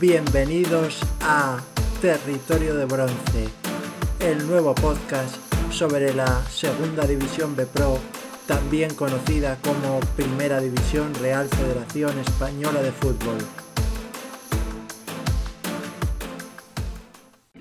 Bienvenidos a Territorio de Bronce, el nuevo podcast sobre la Segunda División B Pro, también conocida como Primera División Real Federación Española de Fútbol.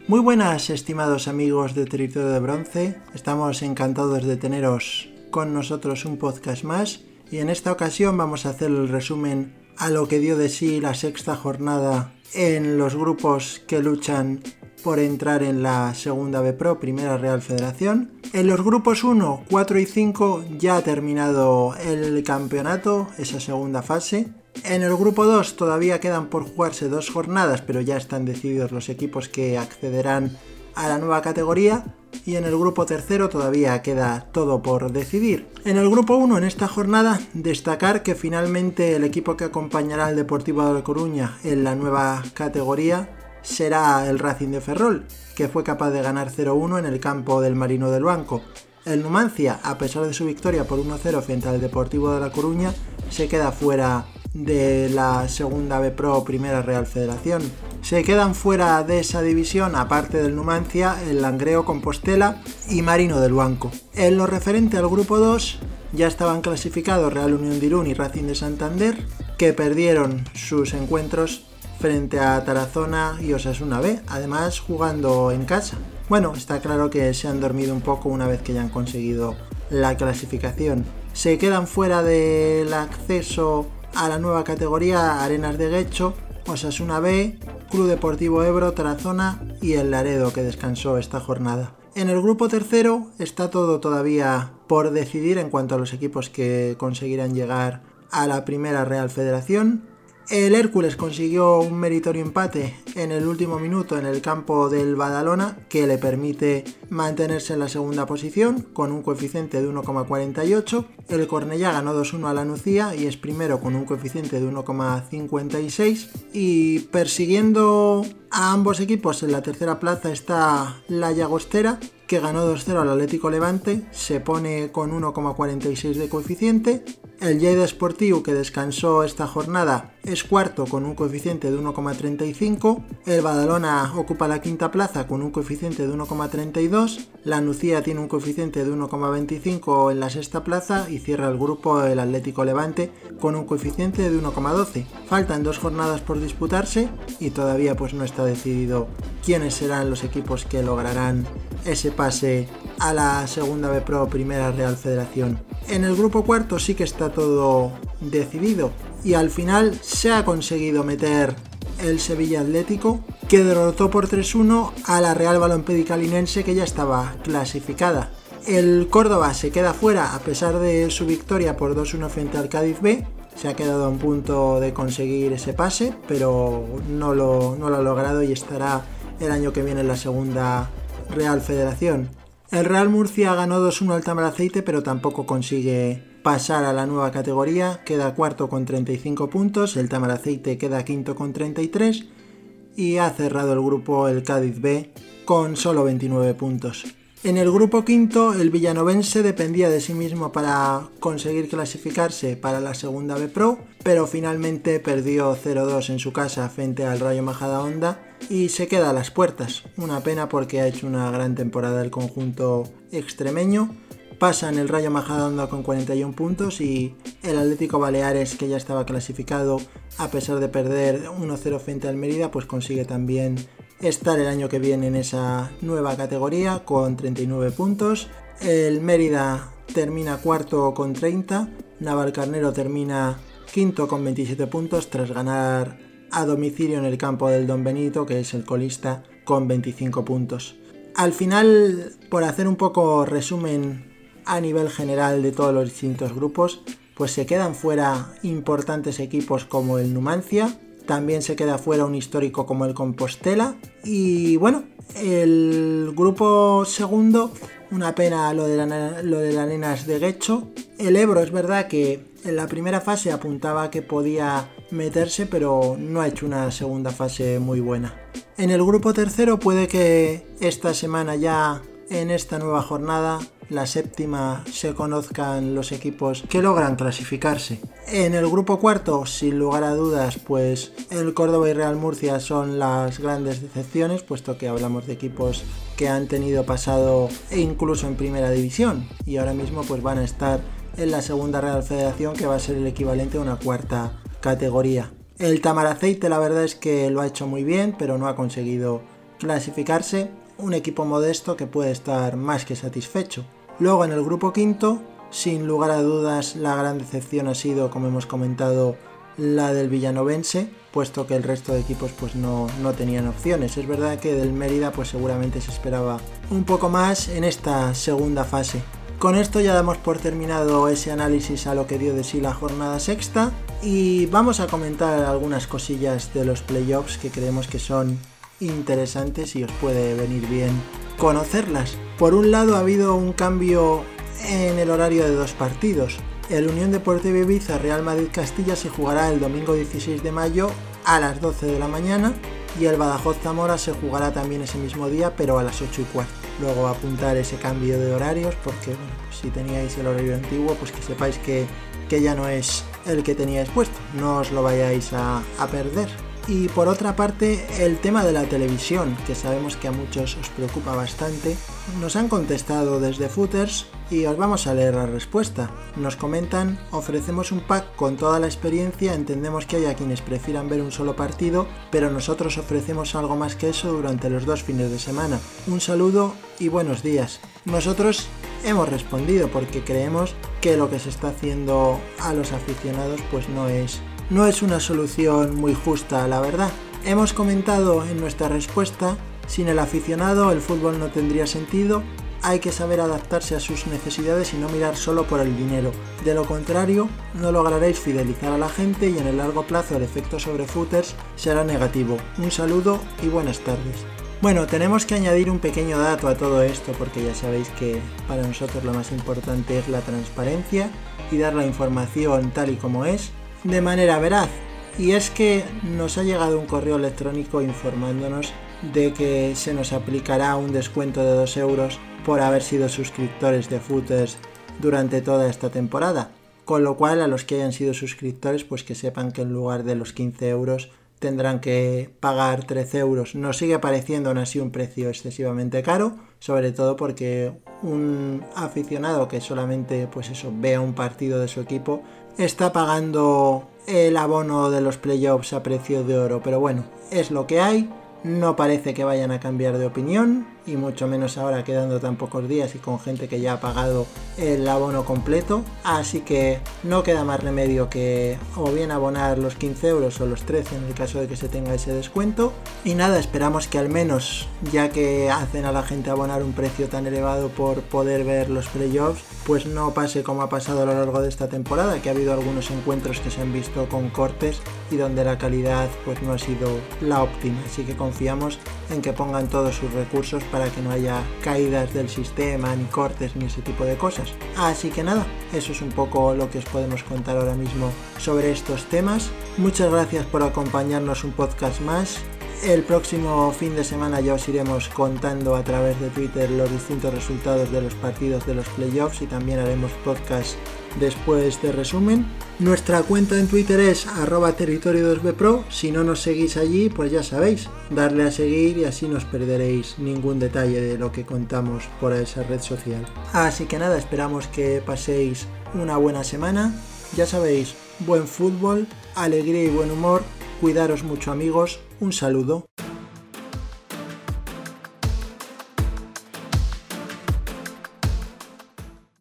Muy buenas, estimados amigos de Territorio de Bronce. Estamos encantados de teneros con nosotros un podcast más y en esta ocasión vamos a hacer el resumen a lo que dio de sí la sexta jornada en los grupos que luchan por entrar en la segunda B Pro, Primera Real Federación. En los grupos 1, 4 y 5 ya ha terminado el campeonato, esa segunda fase. En el grupo 2 todavía quedan por jugarse dos jornadas, pero ya están decididos los equipos que accederán a la nueva categoría y en el grupo tercero todavía queda todo por decidir. En el grupo 1 en esta jornada destacar que finalmente el equipo que acompañará al Deportivo de La Coruña en la nueva categoría será el Racing de Ferrol, que fue capaz de ganar 0-1 en el campo del Marino del Banco. El Numancia, a pesar de su victoria por 1-0 frente al Deportivo de La Coruña, se queda fuera de la segunda B Pro Primera Real Federación. Se quedan fuera de esa división, aparte del Numancia, el Langreo Compostela y Marino del Banco. En lo referente al grupo 2, ya estaban clasificados Real Unión de Irún y Racing de Santander, que perdieron sus encuentros frente a Tarazona y Osasuna B, además jugando en casa. Bueno, está claro que se han dormido un poco una vez que ya han conseguido la clasificación. Se quedan fuera del acceso a la nueva categoría Arenas de Guecho, Osasuna B, Club Deportivo Ebro, Tarazona y el Laredo que descansó esta jornada. En el grupo tercero está todo todavía por decidir en cuanto a los equipos que conseguirán llegar a la primera Real Federación. El Hércules consiguió un meritorio empate en el último minuto en el campo del Badalona que le permite mantenerse en la segunda posición con un coeficiente de 1,48. El Cornellá ganó 2-1 a la Nucía y es primero con un coeficiente de 1,56. Y persiguiendo a ambos equipos en la tercera plaza está la Llagostera que ganó 2-0 al Atlético Levante, se pone con 1,46 de coeficiente. El Lleida Sportivo, que descansó esta jornada, es cuarto con un coeficiente de 1,35. El Badalona ocupa la quinta plaza con un coeficiente de 1,32. La Nucía tiene un coeficiente de 1,25 en la sexta plaza y cierra el grupo el Atlético Levante con un coeficiente de 1,12. Faltan dos jornadas por disputarse y todavía pues no está decidido quiénes serán los equipos que lograrán ese pase a la segunda B Pro Primera Real Federación. En el grupo cuarto sí que está todo decidido y al final se ha conseguido meter el Sevilla Atlético que derrotó por 3-1 a la Real Balompédica Linense que ya estaba clasificada. El Córdoba se queda fuera a pesar de su victoria por 2-1 frente al Cádiz B. Se ha quedado a un punto de conseguir ese pase, pero no lo, no lo ha logrado y estará el año que viene en la segunda Real Federación. El Real Murcia ganó 2-1 al Tamaraceite, pero tampoco consigue pasar a la nueva categoría. Queda cuarto con 35 puntos, el Tamaraceite queda quinto con 33 y ha cerrado el grupo el Cádiz B con solo 29 puntos. En el grupo quinto, el villanovense dependía de sí mismo para conseguir clasificarse para la segunda B Pro, pero finalmente perdió 0-2 en su casa frente al Rayo Majadahonda y se queda a las puertas. Una pena porque ha hecho una gran temporada el conjunto extremeño. Pasa en el Rayo Majadahonda con 41 puntos y el Atlético Baleares, que ya estaba clasificado, a pesar de perder 1-0 frente al Mérida, pues consigue también estar el año que viene en esa nueva categoría con 39 puntos. El Mérida termina cuarto con 30. Navalcarnero termina quinto con 27 puntos tras ganar a domicilio en el campo del Don Benito, que es el colista, con 25 puntos. Al final, por hacer un poco resumen a nivel general de todos los distintos grupos, pues se quedan fuera importantes equipos como el Numancia, también se queda fuera un histórico como el Compostela. Y bueno, el grupo segundo, una pena lo de, la, lo de las Arenas de Guecho. El Ebro es verdad que en la primera fase apuntaba que podía meterse, pero no ha hecho una segunda fase muy buena. En el grupo tercero puede que esta semana ya en esta nueva jornada, la séptima, se conozcan los equipos que logran clasificarse. En el grupo cuarto, sin lugar a dudas, pues el Córdoba y Real Murcia son las grandes decepciones, puesto que hablamos de equipos que han tenido pasado incluso en primera división y ahora mismo pues van a estar en la segunda Real Federación que va a ser el equivalente a una cuarta categoría. El Tamaraceite la verdad es que lo ha hecho muy bien, pero no ha conseguido clasificarse. Un equipo modesto que puede estar más que satisfecho. Luego en el grupo quinto, sin lugar a dudas, la gran decepción ha sido, como hemos comentado, la del Villanovense, puesto que el resto de equipos pues no, no, tenían opciones. Es verdad que del Mérida pues seguramente se esperaba un poco más en esta segunda fase. Con esto ya damos por terminado ese análisis a lo que dio de sí la jornada sexta y vamos a comentar algunas cosillas de los playoffs que creemos que son interesantes y os puede venir bien conocerlas. Por un lado ha habido un cambio en el horario de dos partidos. El Unión Deportiva Ibiza Real Madrid Castilla se jugará el domingo 16 de mayo a las 12 de la mañana y el Badajoz Zamora se jugará también ese mismo día pero a las 8 y cuarto luego apuntar ese cambio de horarios porque pues si teníais el horario antiguo pues que sepáis que, ya no es el que teníais puesto, no os lo vayáis a, a perder. Y por otra parte, el tema de la televisión, que sabemos que a muchos os preocupa bastante, nos han contestado desde Footers y os vamos a leer la respuesta. Nos comentan, ofrecemos un pack con toda la experiencia, entendemos que haya quienes prefieran ver un solo partido, pero nosotros ofrecemos algo más que eso durante los dos fines de semana. Un saludo y buenos días. Nosotros hemos respondido porque creemos que lo que se está haciendo a los aficionados pues no es no es una solución muy justa, la verdad. Hemos comentado en nuestra respuesta, sin el aficionado el fútbol no tendría sentido, hay que saber adaptarse a sus necesidades y no mirar solo por el dinero. De lo contrario, no lograréis fidelizar a la gente y en el largo plazo el efecto sobre footers será negativo. Un saludo y buenas tardes. Bueno, tenemos que añadir un pequeño dato a todo esto porque ya sabéis que para nosotros lo más importante es la transparencia y dar la información tal y como es de manera veraz. Y es que nos ha llegado un correo electrónico informándonos de que se nos aplicará un descuento de 2 euros por haber sido suscriptores de Footers durante toda esta temporada. Con lo cual a los que hayan sido suscriptores pues que sepan que en lugar de los 15 euros tendrán que pagar 13 euros. Nos sigue pareciendo aún así un precio excesivamente caro, sobre todo porque un aficionado que solamente pues eso vea un partido de su equipo está pagando el abono de los playoffs a precio de oro. Pero bueno, es lo que hay. No parece que vayan a cambiar de opinión y mucho menos ahora quedando tan pocos días y con gente que ya ha pagado el abono completo. Así que no queda más remedio que o bien abonar los 15 euros o los 13 en el caso de que se tenga ese descuento. Y nada, esperamos que al menos, ya que hacen a la gente abonar un precio tan elevado por poder ver los playoffs, pues no pase como ha pasado a lo largo de esta temporada, que ha habido algunos encuentros que se han visto con cortes y donde la calidad pues no ha sido la óptima. Así que confiamos en que pongan todos sus recursos para para que no haya caídas del sistema, ni cortes, ni ese tipo de cosas. Así que nada, eso es un poco lo que os podemos contar ahora mismo sobre estos temas. Muchas gracias por acompañarnos un podcast más. El próximo fin de semana ya os iremos contando a través de Twitter los distintos resultados de los partidos de los playoffs y también haremos podcast después de resumen. Nuestra cuenta en Twitter es arroba territorio 2bpro. Si no nos seguís allí, pues ya sabéis, darle a seguir y así no os perderéis ningún detalle de lo que contamos por esa red social. Así que nada, esperamos que paséis una buena semana. Ya sabéis, buen fútbol, alegría y buen humor. Cuidaros mucho amigos. Un saludo.